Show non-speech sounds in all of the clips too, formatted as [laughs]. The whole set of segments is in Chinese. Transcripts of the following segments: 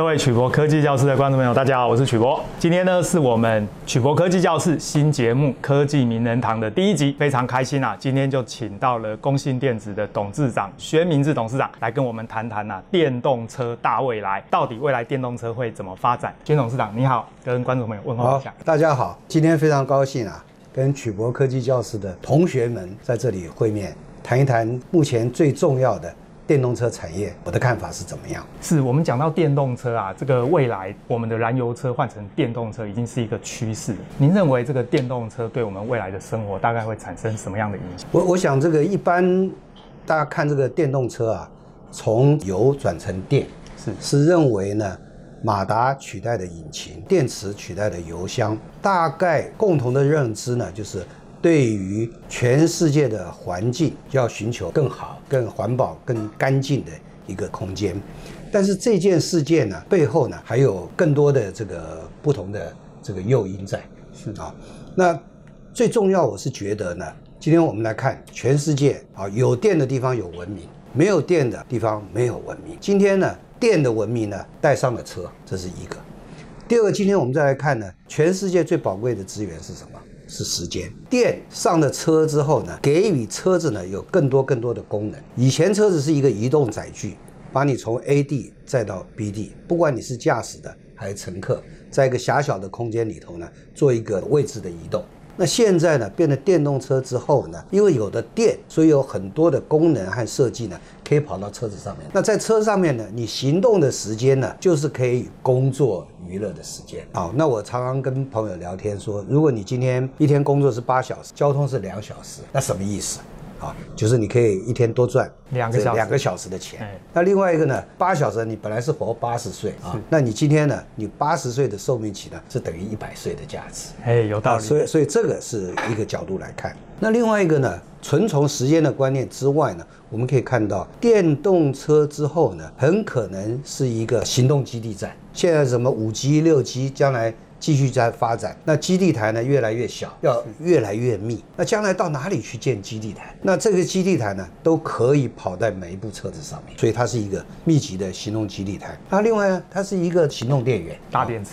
各位曲博科技教室的观众朋友，大家好，我是曲博。今天呢，是我们曲博科技教室新节目《科技名人堂》的第一集，非常开心啊！今天就请到了工信电子的董事长薛明志董事长来跟我们谈谈啊，电动车大未来，到底未来电动车会怎么发展？薛董事长你好，跟观众朋友问候一下。大家好，今天非常高兴啊，跟曲博科技教室的同学们在这里会面，谈一谈目前最重要的。电动车产业，我的看法是怎么样？是我们讲到电动车啊，这个未来我们的燃油车换成电动车已经是一个趋势。您认为这个电动车对我们未来的生活大概会产生什么样的影响？我我想这个一般大家看这个电动车啊，从油转成电，是是认为呢，马达取代的引擎，电池取代的油箱，大概共同的认知呢就是。对于全世界的环境，要寻求更好、更环保、更干净的一个空间。但是这件事件呢，背后呢还有更多的这个不同的这个诱因在。是啊，那最重要，我是觉得呢，今天我们来看全世界啊，有电的地方有文明，没有电的地方没有文明。今天呢，电的文明呢带上了车，这是一个。第二个，今天我们再来看呢，全世界最宝贵的资源是什么？是时间，电上了车之后呢，给予车子呢有更多更多的功能。以前车子是一个移动载具，把你从 A 地载到 B 地，不管你是驾驶的还是乘客，在一个狭小的空间里头呢，做一个位置的移动。那现在呢，变成电动车之后呢，因为有的电，所以有很多的功能和设计呢，可以跑到车子上面。那在车上面呢，你行动的时间呢，就是可以工作娱乐的时间。好，那我常常跟朋友聊天说，如果你今天一天工作是八小时，交通是两小时，那什么意思？啊，就是你可以一天多赚两个小两个小时的钱。那另外一个呢，八小时你本来是活八十岁啊，那你今天呢，你八十岁的寿命期呢，是等于一百岁的价值。哎，有道理。所以，所以这个是一个角度来看。那另外一个呢，纯从时间的观念之外呢，我们可以看到电动车之后呢，很可能是一个行动基地站。现在什么五 G、六 G，将来。继续在发展，那基地台呢，越来越小，要越来越密。那将来到哪里去建基地台？那这个基地台呢，都可以跑在每一部车子上面，所以它是一个密集的行动基地台。那另外呢，它是一个行动电源，大电池，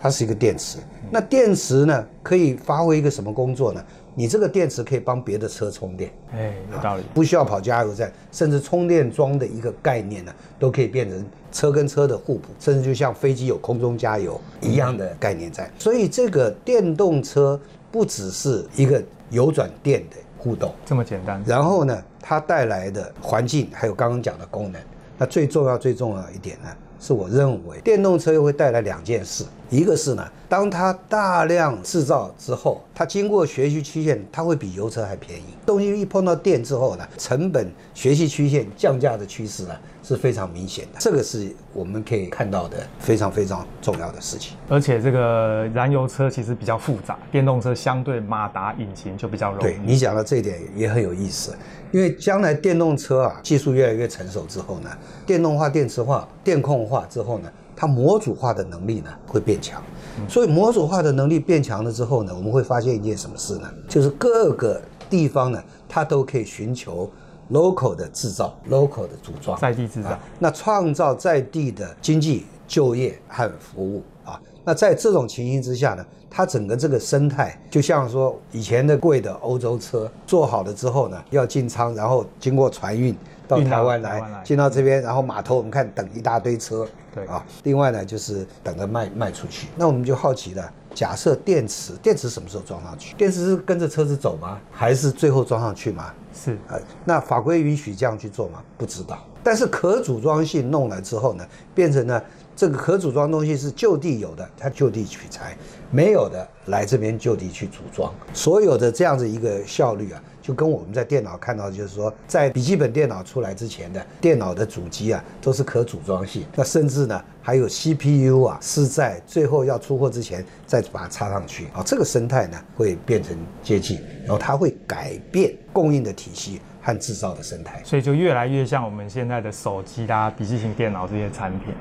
它是一个电池。那电池呢，可以发挥一个什么工作呢？你这个电池可以帮别的车充电，哎，有道理，不需要跑加油站，甚至充电桩的一个概念呢，都可以变成车跟车的互补，甚至就像飞机有空中加油一样的概念在。所以这个电动车不只是一个油转电的互动这么简单，然后呢，它带来的环境还有刚刚讲的功能，那最重要最重要一点呢，是我认为电动车又会带来两件事。一个是呢，当它大量制造之后，它经过学习曲线，它会比油车还便宜。东西一碰到电之后呢，成本学习曲线降价的趋势呢是非常明显的。这个是我们可以看到的非常非常重要的事情。而且这个燃油车其实比较复杂，电动车相对马达引擎就比较容易。对，你讲的这一点也很有意思，因为将来电动车啊技术越来越成熟之后呢，电动化、电池化、电控化之后呢。它模组化的能力呢会变强，所以模组化的能力变强了之后呢，我们会发现一件什么事呢？就是各个地方呢，它都可以寻求 local 的制造，local 的组装，在地制造，那创造在地的经济、就业和服务啊。那在这种情形之下呢，它整个这个生态就像说以前的贵的欧洲车做好了之后呢，要进仓，然后经过船运。到台湾来，进到这边，然后码头我们看等一大堆车，对啊。另外呢，就是等着卖卖出去。那我们就好奇了，假设电池，电池什么时候装上去？电池是跟着车子走吗？还是最后装上去吗？是呃，那法规允许这样去做吗？不知道。但是可组装性弄来之后呢，变成了这个可组装东西是就地有的，它就地取材；没有的来这边就地去组装。所有的这样子一个效率啊。就跟我们在电脑看到，就是说，在笔记本电脑出来之前的电脑的主机啊，都是可组装性。那甚至呢，还有 CPU 啊，是在最后要出货之前再把它插上去啊。这个生态呢，会变成接近，然后它会改变供应的体系和制造的生态。所以就越来越像我们现在的手机啦、笔记型电脑这些产品。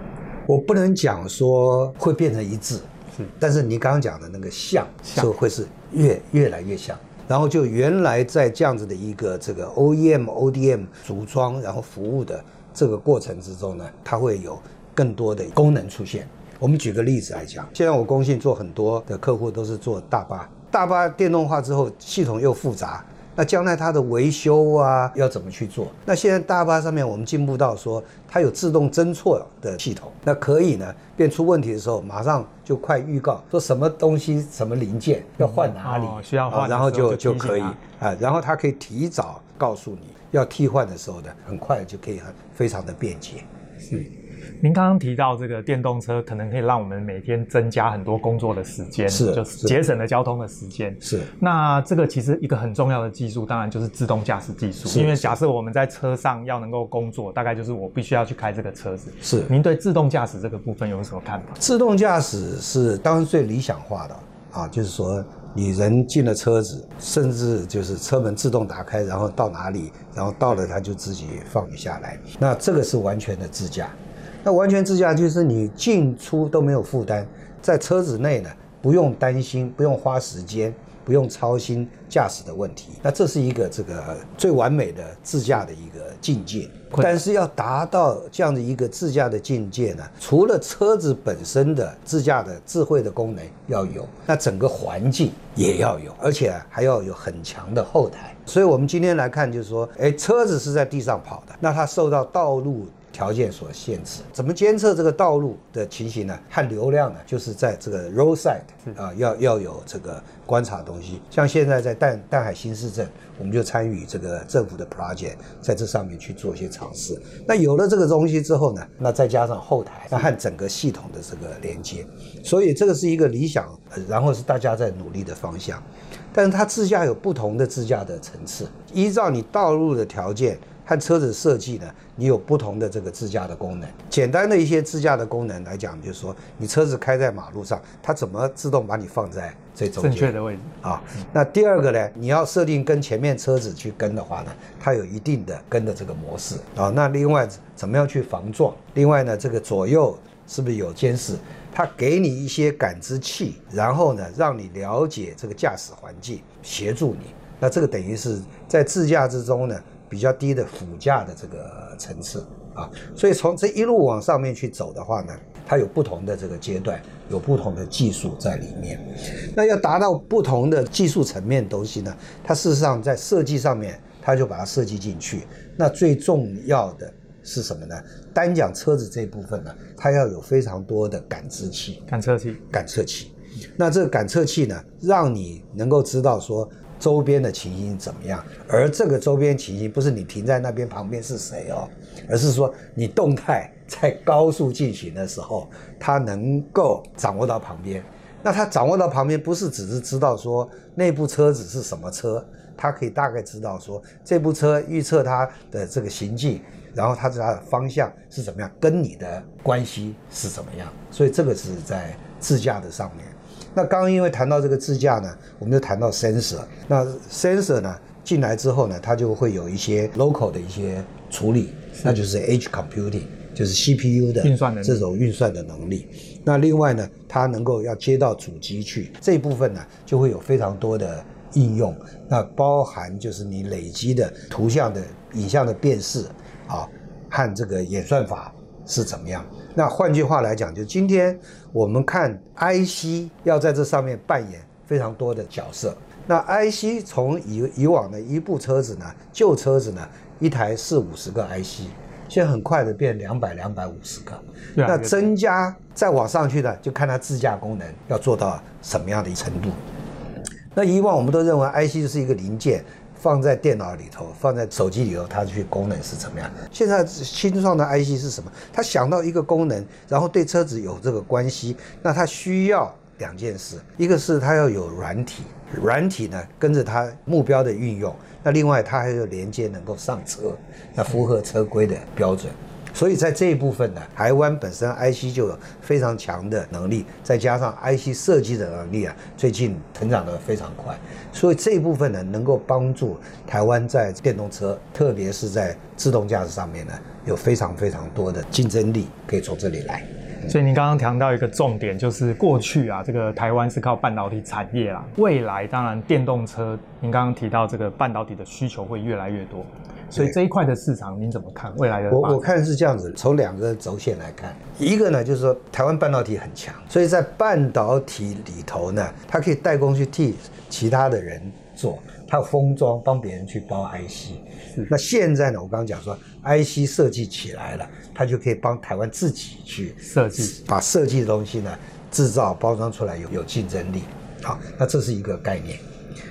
我不能讲说会变成一致，是，但是你刚刚讲的那个像，就会是越越来越像。然后就原来在这样子的一个这个 OEM、ODM 组装然后服务的这个过程之中呢，它会有更多的功能出现。我们举个例子来讲，现在我工信做很多的客户都是做大巴，大巴电动化之后，系统又复杂。那将来它的维修啊，要怎么去做？那现在大巴上面我们进步到说，它有自动侦错的系统，那可以呢，变出问题的时候，马上就快预告说什么东西、什么零件要换哪里，嗯哦、需要换、啊，然后就就可以啊，然后它可以提早告诉你要替换的时候呢，很快就可以很非常的便捷，是。您刚刚提到这个电动车可能可以让我们每天增加很多工作的时间，是，就是节省了交通的时间。是。那这个其实一个很重要的技术，当然就是自动驾驶技术。因为假设我们在车上要能够工作，大概就是我必须要去开这个车子。是。您对自动驾驶这个部分有什么看法？自动驾驶是当然最理想化的啊，就是说你人进了车子，甚至就是车门自动打开，然后到哪里，然后到了它就自己放你下来。那这个是完全的自驾。那完全自驾就是你进出都没有负担，在车子内呢，不用担心，不用花时间，不用操心驾驶的问题。那这是一个这个最完美的自驾的一个境界。但是要达到这样的一个自驾的境界呢，除了车子本身的自驾的智慧的功能要有，那整个环境也要有，而且还要有很强的后台。所以我们今天来看，就是说，哎，车子是在地上跑的，那它受到道路条件所限制，怎么监测这个道路的情形呢？和流量呢？就是在这个 roadside 啊，要要有这个观察东西。像现在在淡淡海新市镇，我们就参与这个政府的 project，在这上面去做一些尝试。那有了这个东西之后呢，那再加上后台，那和整个系统的这个连接，所以这个是一个理想，然后是大家在努力的方向。但是它自驾有不同的自驾的层次，依照你道路的条件。和车子设计呢，你有不同的这个自驾的功能。简单的一些自驾的功能来讲，就是说你车子开在马路上，它怎么自动把你放在这中间正确的位置啊？那第二个呢，你要设定跟前面车子去跟的话呢，它有一定的跟的这个模式啊。那另外怎么样去防撞？另外呢，这个左右是不是有监视？它给你一些感知器，然后呢，让你了解这个驾驶环境，协助你。那这个等于是在自驾之中呢。比较低的辅驾的这个层次啊，所以从这一路往上面去走的话呢，它有不同的这个阶段，有不同的技术在里面。那要达到不同的技术层面东西呢，它事实上在设计上面，它就把它设计进去。那最重要的是什么呢？单讲车子这一部分呢，它要有非常多的感知器、感测器、感测器。那这个感测器呢，让你能够知道说。周边的情形怎么样？而这个周边情形不是你停在那边旁边是谁哦，而是说你动态在高速进行的时候，它能够掌握到旁边。那它掌握到旁边，不是只是知道说那部车子是什么车，它可以大概知道说这部车预测它的这个行进，然后它知道它的方向是怎么样，跟你的关系是怎么样。所以这个是在自驾的上面。那刚刚因为谈到这个自驾呢，我们就谈到 sensor。那 sensor 呢进来之后呢，它就会有一些 local 的一些处理，那就是 edge computing，就是 CPU 的运算的这种运算的能力。那另外呢，它能够要接到主机去这一部分呢，就会有非常多的应用。那包含就是你累积的图像的影像的辨识啊，和这个演算法是怎么样。那换句话来讲，就今天我们看 IC 要在这上面扮演非常多的角色。那 IC 从以以往的一部车子呢，旧车子呢，一台四五十个 IC，现在很快的变两百两百五十个。那增加再往上去呢，就看它自驾功能要做到什么样的程度。那以往我们都认为 IC 就是一个零件。放在电脑里头，放在手机里头，它去功能是怎么样的？现在新创的 IC 是什么？他想到一个功能，然后对车子有这个关系，那他需要两件事，一个是他要有软体，软体呢跟着他目标的运用，那另外他还有连接能够上车，那符合车规的标准。所以在这一部分呢，台湾本身 IC 就有非常强的能力，再加上 IC 设计的能力啊，最近成长得非常快。所以这一部分呢，能够帮助台湾在电动车，特别是在自动驾驶上面呢，有非常非常多的竞争力可以从这里来。所以您刚刚谈到一个重点，就是过去啊，这个台湾是靠半导体产业啦，未来当然电动车，您刚刚提到这个半导体的需求会越来越多。所以这一块的市场您怎么看未来的？我我看是这样子，从两个轴线来看，一个呢就是说台湾半导体很强，所以在半导体里头呢，它可以代工去替其他的人做，它有封装帮别人去包 IC。是。那现在呢，我刚刚讲说 IC 设计起来了，它就可以帮台湾自己去设计，把设计的东西呢制造包装出来有有竞争力。好，那这是一个概念。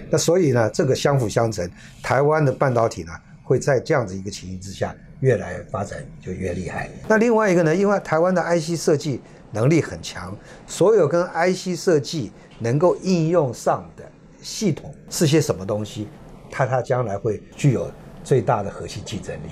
那所以呢，这个相辅相成，台湾的半导体呢，会在这样子一个情形之下，越来发展就越厉害。那另外一个呢，因为台湾的 IC 设计能力很强，所有跟 IC 设计能够应用上的系统是些什么东西，它它将来会具有最大的核心竞争力。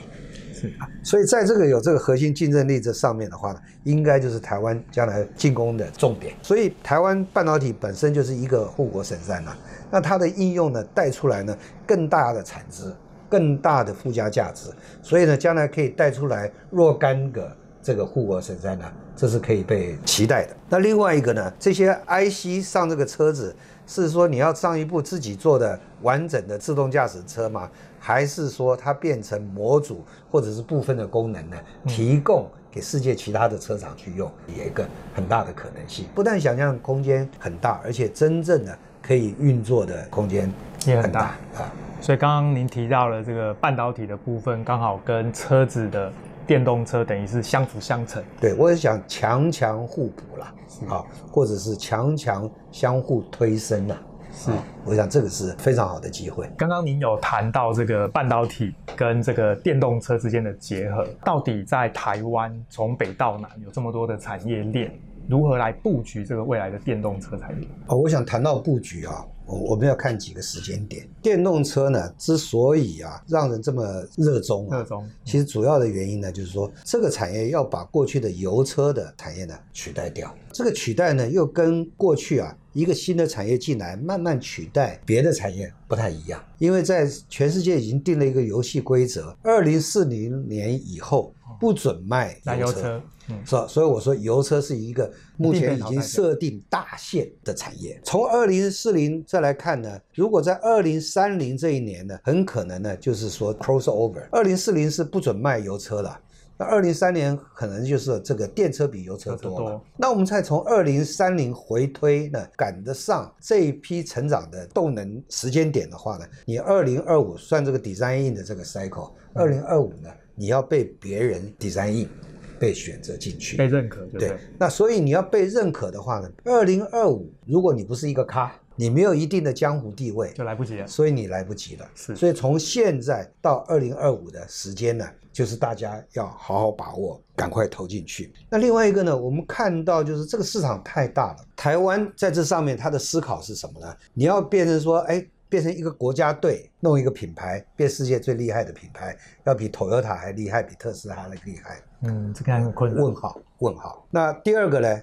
[laughs] 所以在这个有这个核心竞争力这上面的话呢，应该就是台湾将来进攻的重点。所以台湾半导体本身就是一个护国神山呐，那它的应用呢带出来呢更大的产值，更大的附加价值，所以呢将来可以带出来若干个这个护国神山呢，这是可以被期待的。那另外一个呢，这些 IC 上这个车子是说你要上一部自己做的完整的自动驾驶车吗？还是说它变成模组或者是部分的功能呢？提供给世界其他的车厂去用，有一个很大的可能性。不但想象空间很大，而且真正的可以运作的空间也很大啊。所以刚刚您提到了这个半导体的部分，刚好跟车子的电动车等于是相辅相成。对，我也想强强互补啦，啊，或者是强强相互推升啦。是，我想这个是非常好的机会。刚刚您有谈到这个半导体跟这个电动车之间的结合，到底在台湾从北到南有这么多的产业链，如何来布局这个未来的电动车产业？哦，我想谈到布局啊。我我们要看几个时间点。电动车呢，之所以啊让人这么热衷啊，热衷，其实主要的原因呢，就是说这个产业要把过去的油车的产业呢取代掉。这个取代呢，又跟过去啊一个新的产业进来，慢慢取代别的产业不太一样。因为在全世界已经定了一个游戏规则，二零四零年以后不准卖燃油车。嗯，是吧？所以我说，油车是一个目前已经设定大限的产业。从二零四零再来看呢，如果在二零三零这一年呢，很可能呢就是说 crossover。二零四零是不准卖油车了，那二零三年可能就是这个电车比油车多了。那我们再从二零三零回推呢，赶得上这一批成长的动能时间点的话呢，你二零二五算这个 design in 的这个 cycle，二零二五呢，你要被别人 design in。被选择进去，被认可对？对，那所以你要被认可的话呢，二零二五，如果你不是一个咖，你没有一定的江湖地位，就来不及了。所以你来不及了。是，所以从现在到二零二五的时间呢，就是大家要好好把握，赶快投进去。那另外一个呢，我们看到就是这个市场太大了，台湾在这上面它的思考是什么呢？你要变成说，哎。变成一个国家队，弄一个品牌，变世界最厉害的品牌，要比 Toyota 还厉害，比特斯拉还厉害。嗯，这个很困难。问号，问号。那第二个呢？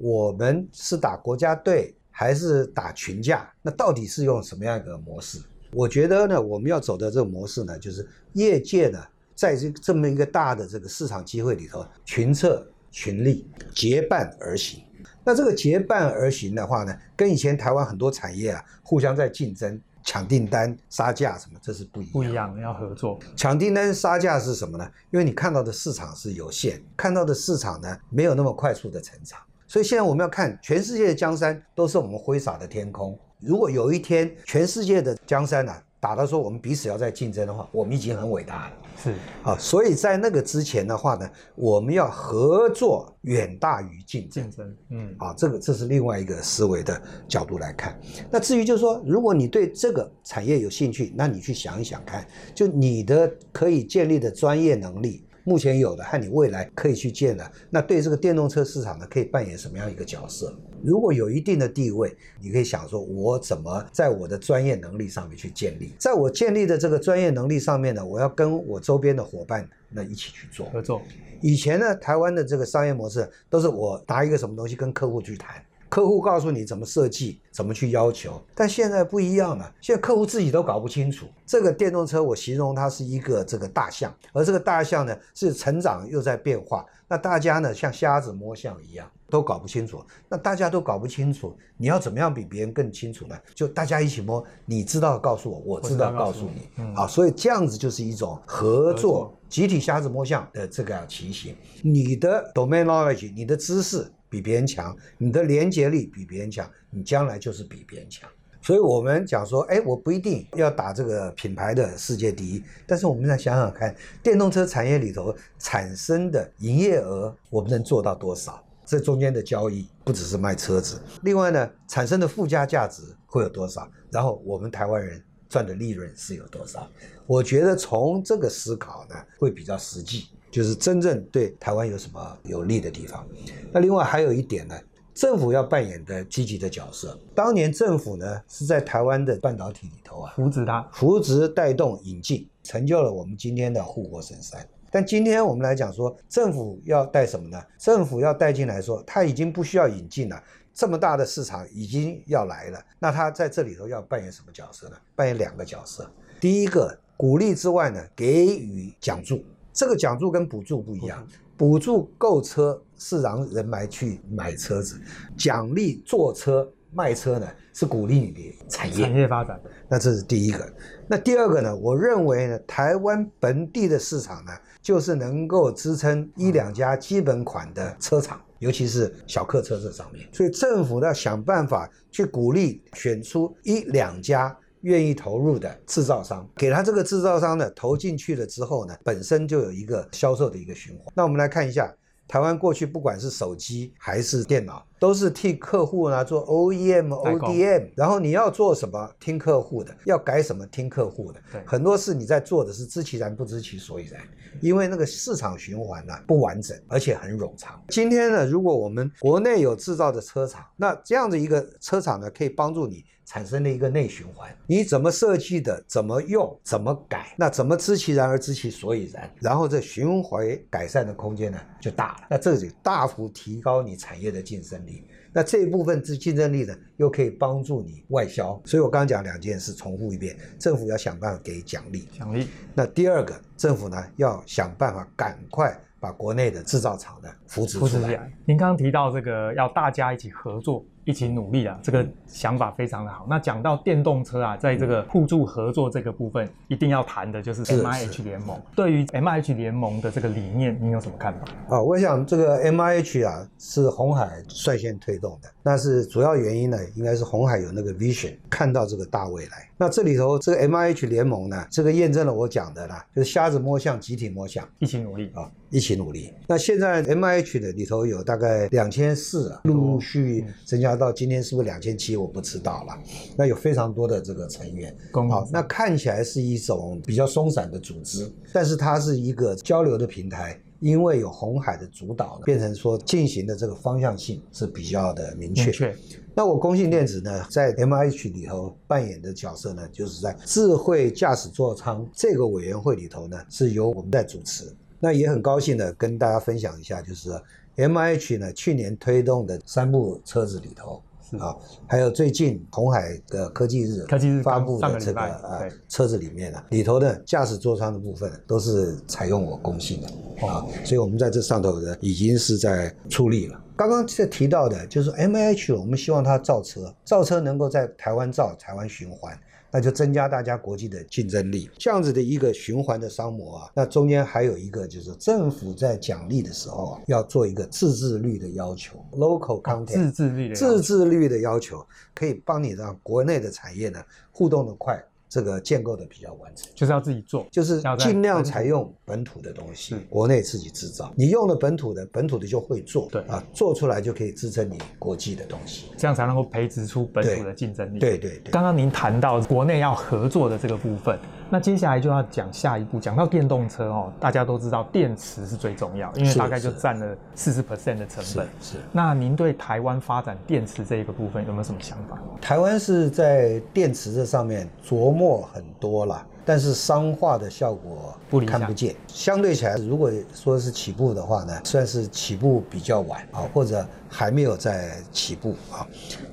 我们是打国家队还是打群架？那到底是用什么样一个模式？我觉得呢，我们要走的这个模式呢，就是业界呢，在这这么一个大的这个市场机会里头，群策群力，结伴而行。那这个结伴而行的话呢，跟以前台湾很多产业啊互相在竞争、抢订单、杀价什么，这是不一样。不一样，要合作。抢订单、杀价是什么呢？因为你看到的市场是有限，看到的市场呢没有那么快速的成长。所以现在我们要看全世界的江山都是我们挥洒的天空。如果有一天全世界的江山呢、啊，打到说我们彼此要在竞争的话，我们已经很伟大了。是啊，所以在那个之前的话呢，我们要合作远大于竞争。竞争，嗯，啊，这个这是另外一个思维的角度来看。那至于就是说，如果你对这个产业有兴趣，那你去想一想看，就你的可以建立的专业能力。目前有的和你未来可以去建的，那对这个电动车市场呢，可以扮演什么样一个角色？如果有一定的地位，你可以想说，我怎么在我的专业能力上面去建立？在我建立的这个专业能力上面呢，我要跟我周边的伙伴那一起去做合作。以前呢，台湾的这个商业模式都是我拿一个什么东西跟客户去谈，客户告诉你怎么设计，怎么去要求。但现在不一样了，现在客户自己都搞不清楚。这个电动车，我形容它是一个这个大象，而这个大象呢是成长又在变化。那大家呢像瞎子摸象一样，都搞不清楚。那大家都搞不清楚，你要怎么样比别人更清楚呢？就大家一起摸，你知道告诉我，我知道告诉你。嗯，好，所以这样子就是一种合作。集体瞎子摸象的这个情形，你的 domain knowledge，你的知识比别人强，你的连接力比别人强，你将来就是比别人强。所以我们讲说，哎，我不一定要打这个品牌的世界第一，但是我们再想想看，电动车产业里头产生的营业额，我们能做到多少？这中间的交易不只是卖车子，另外呢，产生的附加价值会有多少？然后我们台湾人。赚的利润是有多少？我觉得从这个思考呢，会比较实际，就是真正对台湾有什么有利的地方。那另外还有一点呢，政府要扮演的积极的角色。当年政府呢是在台湾的半导体里头啊，扶植它，扶植带动引进，成就了我们今天的护国神山。但今天我们来讲说，政府要带什么呢？政府要带进来说，它已经不需要引进了。这么大的市场已经要来了，那他在这里头要扮演什么角色呢？扮演两个角色。第一个，鼓励之外呢，给予奖助。这个奖助跟补助不一样，补助购车是让人买去买车子，奖励坐车卖车呢是鼓励你的产业产业发展。那这是第一个。那第二个呢？我认为呢，台湾本地的市场呢，就是能够支撑一两家基本款的车厂。尤其是小客车这上面，所以政府要想办法去鼓励选出一两家愿意投入的制造商，给他这个制造商呢投进去了之后呢，本身就有一个销售的一个循环。那我们来看一下。台湾过去不管是手机还是电脑，都是替客户呢做 OEM、ODM，然后你要做什么听客户的，要改什么听客户的。对，很多事你在做的是知其然不知其所以然，因为那个市场循环呢不完整，而且很冗长。今天呢，如果我们国内有制造的车厂，那这样的一个车厂呢，可以帮助你。产生了一个内循环，你怎么设计的，怎么用，怎么改，那怎么知其然而知其所以然，然后这循环改善的空间呢就大了，那这就大幅提高你产业的竞争力。那这一部分之竞争力呢，又可以帮助你外销。所以我刚刚讲两件事，重复一遍：政府要想办法给奖励，奖励。那第二个，政府呢要想办法赶快把国内的制造厂呢扶持出来。您刚刚提到这个要大家一起合作。一起努力啊，这个想法非常的好。那讲到电动车啊，在这个互助合作这个部分，一定要谈的就是 MIH 联盟。对于 MIH 联盟的这个理念，你有什么看法？啊，我想这个 MIH 啊是红海率先推动的，那是主要原因呢，应该是红海有那个 vision，看到这个大未来。那这里头这个 MIH 联盟呢，这个验证了我讲的啦，就是瞎子摸象，集体摸象，一起努力啊，一起努力。那现在 MIH 的里头有大概两千四啊，陆陆续续增加。到今天是不是两千七？我不知道了。那有非常多的这个成员，好，那看起来是一种比较松散的组织，但是它是一个交流的平台，因为有红海的主导，变成说进行的这个方向性是比较的明确。明确。那我工信电子呢，在 MIH 里头扮演的角色呢，就是在智慧驾驶座舱这个委员会里头呢，是由我们在主持。那也很高兴的跟大家分享一下，就是 MIH 呢去年推动的三部车子里头啊，还有最近红海的科技日科技日发布的这个呃车子里面呢，里头的驾驶座舱的部分都是采用我公信的啊，所以我们在这上头呢已经是在出力了。刚刚在提到的就是 MIH，我们希望它造车，造车能够在台湾造，台湾循环。那就增加大家国际的竞争力，这样子的一个循环的商模啊。那中间还有一个就是政府在奖励的时候啊，要做一个自制率的要求，local content，自制率的自制率的要求，可以帮你让国内的产业呢互动的快。这个建构的比较完整，就是要自己做，就是尽量采用本土的东西，国内自己制造。你用了本土的，本土的就会做，对啊，做出来就可以支撑你国际的东西，这样才能够培植出本土的竞争力。对对对，对。刚刚您谈到国内要合作的这个部分，那接下来就要讲下一步，讲到电动车哦，大家都知道电池是最重要，因为大概就占了四十 percent 的成本。是。是那您对台湾发展电池这一个部分有没有什么想法？台湾是在电池这上面琢磨。墨很多了，但是商化的效果看不见。相对起来，如果说是起步的话呢，算是起步比较晚啊，或者还没有在起步啊。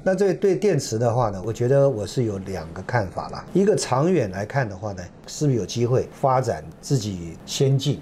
那这对电池的话呢，我觉得我是有两个看法啦。一个长远来看的话呢，是不是有机会发展自己先进、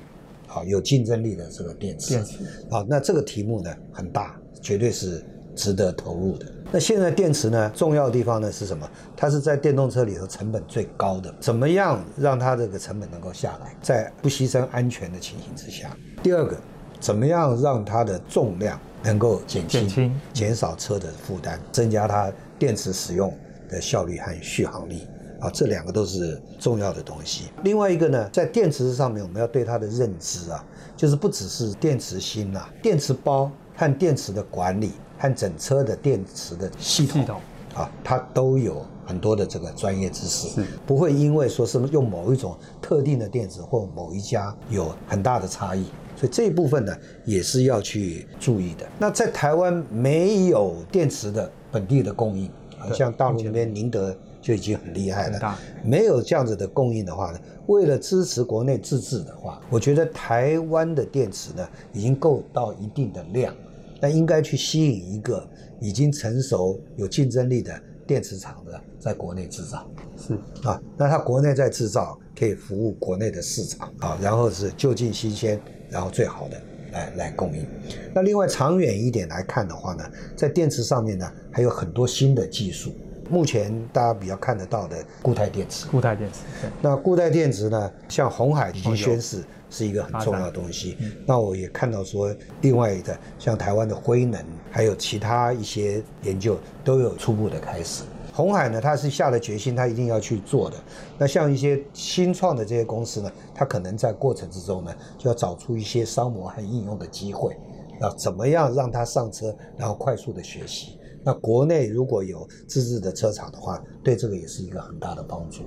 啊有竞争力的这个电池？电池。好，那这个题目呢很大，绝对是值得投入的。那现在电池呢，重要的地方呢是什么？它是在电动车里头成本最高的。怎么样让它这个成本能够下来，在不牺牲安全的情形之下？第二个，怎么样让它的重量能够减轻，减，减少车的负担，增加它电池使用的效率和续航力啊？这两个都是重要的东西。另外一个呢，在电池上面，我们要对它的认知啊，就是不只是电池芯啊，电池包和电池的管理。看整车的电池的系统，啊，它都有很多的这个专业知识，不会因为说是用某一种特定的电池或某一家有很大的差异，所以这一部分呢也是要去注意的。那在台湾没有电池的本地的供应，啊，像大陆那边宁德就已经很厉害了，没有这样子的供应的话呢，为了支持国内自制的话，我觉得台湾的电池呢已经够到一定的量。那应该去吸引一个已经成熟、有竞争力的电池厂的在国内制造，是。啊，那它国内在制造，可以服务国内的市场。啊，然后是就近新鲜，然后最好的来来供应。那另外长远一点来看的话呢，在电池上面呢，还有很多新的技术。目前大家比较看得到的固态电池，固态电池，那固态电池呢，像红海已经宣示是一个很重要的东西。那我也看到说，另外的像台湾的辉能，还有其他一些研究都有初步的开始。红海呢，它是下了决心，它一定要去做的。那像一些新创的这些公司呢，它可能在过程之中呢，就要找出一些商模和应用的机会，那怎么样让它上车，然后快速的学习。那国内如果有自制的车厂的话，对这个也是一个很大的帮助。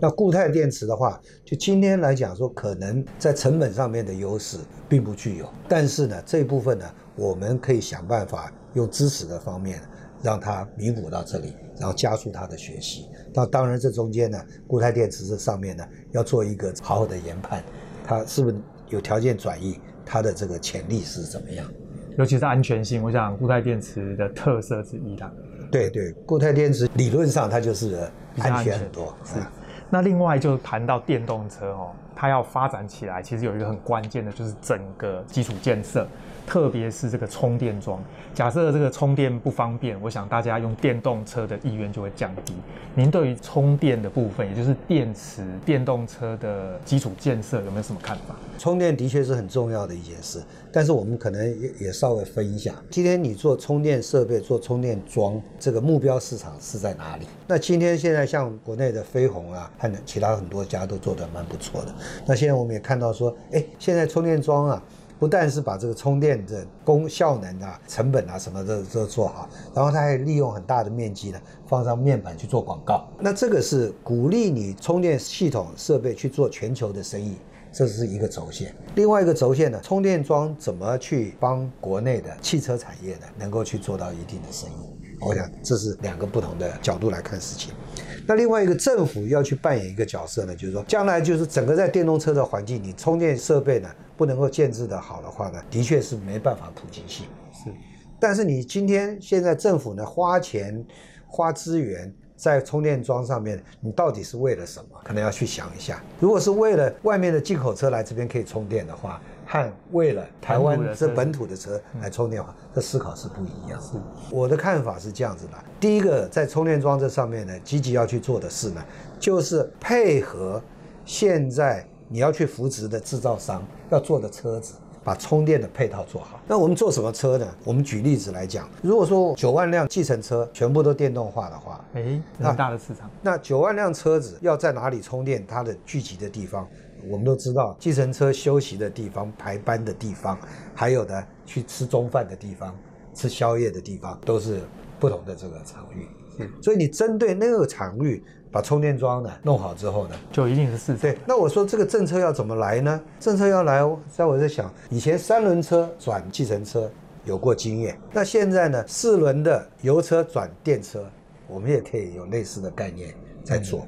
那固态电池的话，就今天来讲说，可能在成本上面的优势并不具有，但是呢，这一部分呢，我们可以想办法用知识的方面让它弥补到这里，然后加速它的学习。那当然，这中间呢，固态电池这上面呢，要做一个好好的研判，它是不是有条件转移，它的这个潜力是怎么样？尤其是安全性，我想固态电池的特色之一啦。对对，固态电池理论上它就是安全很多。是。那另外就谈到电动车哦，它要发展起来，其实有一个很关键的，就是整个基础建设。特别是这个充电桩，假设这个充电不方便，我想大家用电动车的意愿就会降低。您对于充电的部分，也就是电池电动车的基础建设，有没有什么看法？充电的确是很重要的一件事，但是我们可能也也稍微分一下。今天你做充电设备、做充电桩，这个目标市场是在哪里？那今天现在像国内的飞鸿啊，和其他很多家都做得蛮不错的。那现在我们也看到说，哎，现在充电桩啊。不但是把这个充电的功效能啊、成本啊什么的都做好，然后它还利用很大的面积呢，放上面板去做广告。那这个是鼓励你充电系统设备去做全球的生意，这是一个轴线。另外一个轴线呢，充电桩怎么去帮国内的汽车产业呢，能够去做到一定的生意？我想这是两个不同的角度来看事情。那另外一个政府要去扮演一个角色呢，就是说将来就是整个在电动车的环境，你充电设备呢不能够建制的好的话呢，的确是没办法普及性。是，但是你今天现在政府呢花钱花资源在充电桩上面，你到底是为了什么？可能要去想一下。如果是为了外面的进口车来这边可以充电的话。和为了台湾这本土的车来充电的话，这思考是不一样。是，我的看法是这样子的：第一个，在充电桩这上面呢，积极要去做的事呢，就是配合现在你要去扶植的制造商要做的车子，把充电的配套做好。那我们做什么车呢？我们举例子来讲，如果说九万辆计程车全部都电动化的话，哎，很大的市场。那九万辆车子要在哪里充电？它的聚集的地方？我们都知道，计程车休息的地方、排班的地方，还有呢，去吃中饭的地方、吃宵夜的地方，都是不同的这个场域。嗯，所以你针对那个场域，把充电桩呢弄好之后呢，就一定是市场。对，那我说这个政策要怎么来呢？政策要来，在我在想，以前三轮车转计程车有过经验，那现在呢，四轮的油车转电车，我们也可以有类似的概念。在做。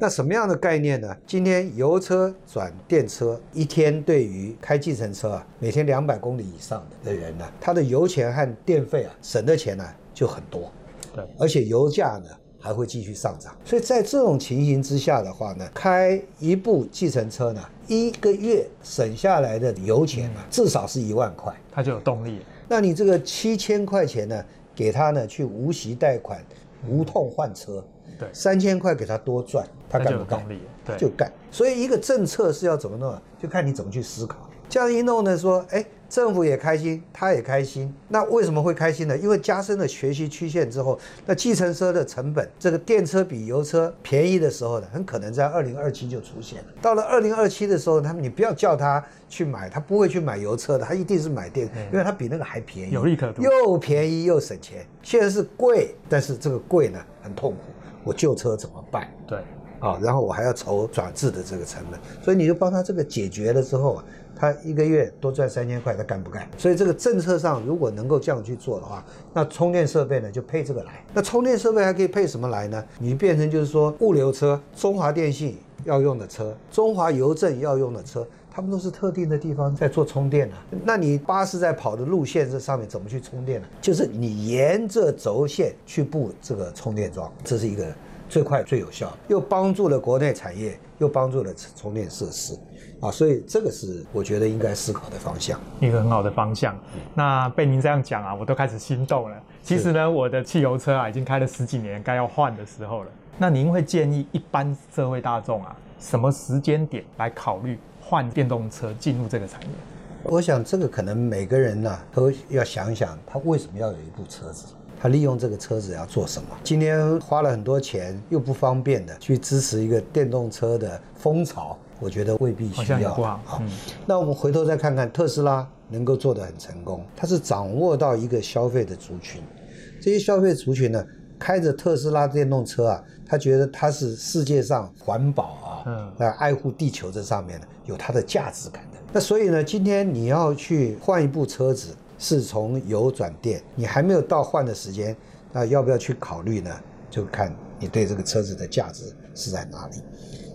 那什么样的概念呢？今天油车转电车，一天对于开计程车啊，每天两百公里以上的人呢，他的油钱和电费啊，省的钱呢就很多。对，而且油价呢还会继续上涨。所以在这种情形之下的话呢，开一部计程车呢，一个月省下来的油钱啊，至少是一万块，他就有动力。那你这个七千块钱呢，给他呢去无息贷款，无痛换车。对，三千块给他多赚，他干不干？对，就干。所以一个政策是要怎么弄，就看你怎么去思考。这样一弄呢，说，哎，政府也开心，他也开心。那为什么会开心呢？因为加深了学习曲线之后，那计程车的成本，这个电车比油车便宜的时候呢，很可能在二零二七就出现了。到了二零二七的时候，他们你不要叫他去买，他不会去买油车的，他一定是买电，因为他比那个还便宜，有利可图，又便宜又省钱。现在是贵，但是这个贵呢，很痛苦。我旧车怎么办？对，啊，然后我还要筹转制的这个成本，所以你就帮他这个解决了之后啊，他一个月多赚三千块，他干不干？所以这个政策上如果能够这样去做的话，那充电设备呢就配这个来。那充电设备还可以配什么来呢？你变成就是说物流车，中华电信要用的车，中华邮政要用的车，他们都是特定的地方在做充电啊。那你巴士在跑的路线这上面怎么去充电呢？就是你沿着轴线去布这个充电桩，这是一个。最快最有效，又帮助了国内产业，又帮助了充电设施，啊，所以这个是我觉得应该思考的方向，一个很好的方向。那被您这样讲啊，我都开始心动了。其实呢，我的汽油车啊，已经开了十几年，该要换的时候了。那您会建议一般社会大众啊，什么时间点来考虑换电动车进入这个产业？我想这个可能每个人呢，都要想想，他为什么要有一部车子。他利用这个车子要做什么？今天花了很多钱又不方便的去支持一个电动车的风潮，我觉得未必需要。好，那我们回头再看看特斯拉能够做得很成功，它是掌握到一个消费的族群，这些消费族群呢，开着特斯拉电动车啊，他觉得它是世界上环保啊，嗯，来爱护地球这上面呢有它的价值感的。那所以呢，今天你要去换一部车子。是从油转电，你还没有到换的时间，那要不要去考虑呢？就看你对这个车子的价值是在哪里。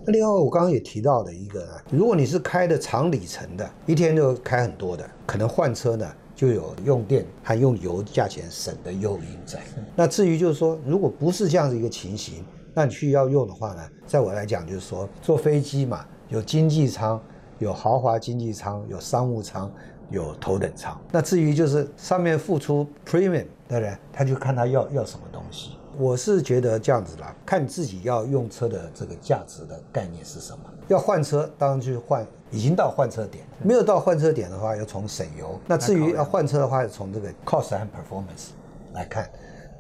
那另外我刚刚也提到的一个，如果你是开的长里程的，一天就开很多的，可能换车呢就有用电和用油价钱省的诱因在。那至于就是说，如果不是这样的一个情形，那你需要用的话呢，在我来讲就是说，坐飞机嘛，有经济舱，有豪华经济舱，有商务舱。有头等舱，那至于就是上面付出 premium，对不对？他就看他要要什么东西。我是觉得这样子啦，看自己要用车的这个价值的概念是什么。要换车，当然去换，已经到换车点；没有到换车点的话，要从省油。那至于要换车的话，要从这个 cost and performance 来看。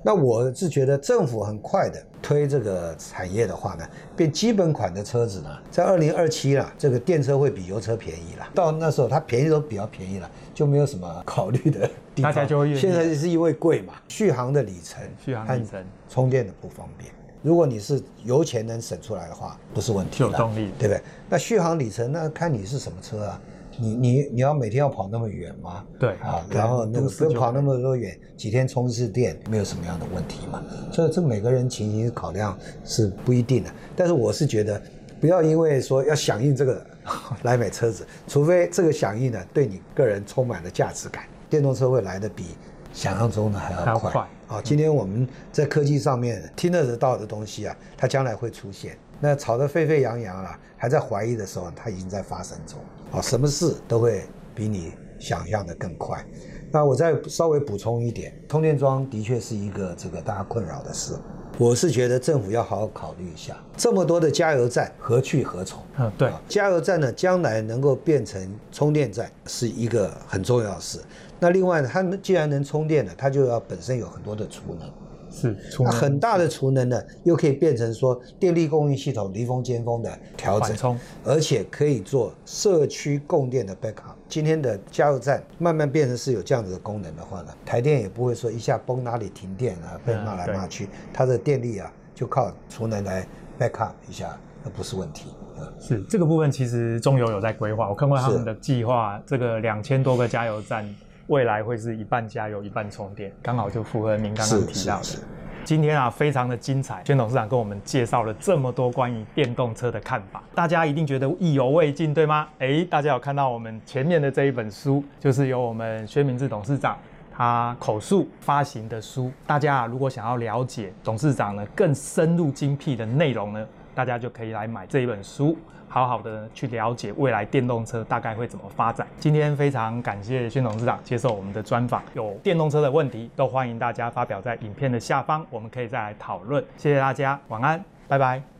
那我是觉得政府很快的推这个产业的话呢，变基本款的车子呢，在二零二七了，这个电车会比油车便宜了。到那时候它便宜都比较便宜了，就没有什么考虑的地方。大家就会现在是因为贵嘛，续航的里程，续航里程，充电的不方便。如果你是油钱能省出来的话，不是问题。有动力，对不对？那续航里程，那看你是什么车啊。你你你要每天要跑那么远吗？对啊，然后那个不用跑那么多远，几天充一次电，没有什么样的问题嘛。所以这每个人情形考量是不一定的。但是我是觉得，不要因为说要响应这个 [laughs] 来买车子，除非这个响应呢对你个人充满了价值感，电动车会来的比想象中的还要快。啊，今天我们在科技上面听得到的东西啊，它将来会出现。那吵得沸沸扬扬啊，还在怀疑的时候，它已经在发生中。啊，什么事都会比你想象的更快。那我再稍微补充一点，充电桩的确是一个这个大家困扰的事。我是觉得政府要好好考虑一下，这么多的加油站何去何从？嗯，对，加油站呢，将来能够变成充电站是一个很重要的事。那另外呢，它既然能充电呢，它就要本身有很多的储能。是，那很大的储能呢，又可以变成说电力供应系统离峰尖峰的调整，而且可以做社区供电的 backup。今天的加油站慢慢变成是有这样子的功能的话呢，台电也不会说一下崩哪里停电啊，被骂来骂去，它的电力啊就靠储能来 backup 一下，那不是问题。是这个部分，其实中油有在规划，我看过他们的计划，这个两千多个加油站。未来会是一半加油一半充电，刚好就符合您刚刚提到的。今天啊，非常的精彩，宣董事长跟我们介绍了这么多关于电动车的看法，大家一定觉得意犹未尽，对吗？诶，大家有看到我们前面的这一本书，就是由我们薛明志董事长他口述发行的书。大家啊，如果想要了解董事长呢更深入精辟的内容呢，大家就可以来买这一本书。好好的去了解未来电动车大概会怎么发展。今天非常感谢宣董事长接受我们的专访，有电动车的问题都欢迎大家发表在影片的下方，我们可以再来讨论。谢谢大家，晚安，拜拜。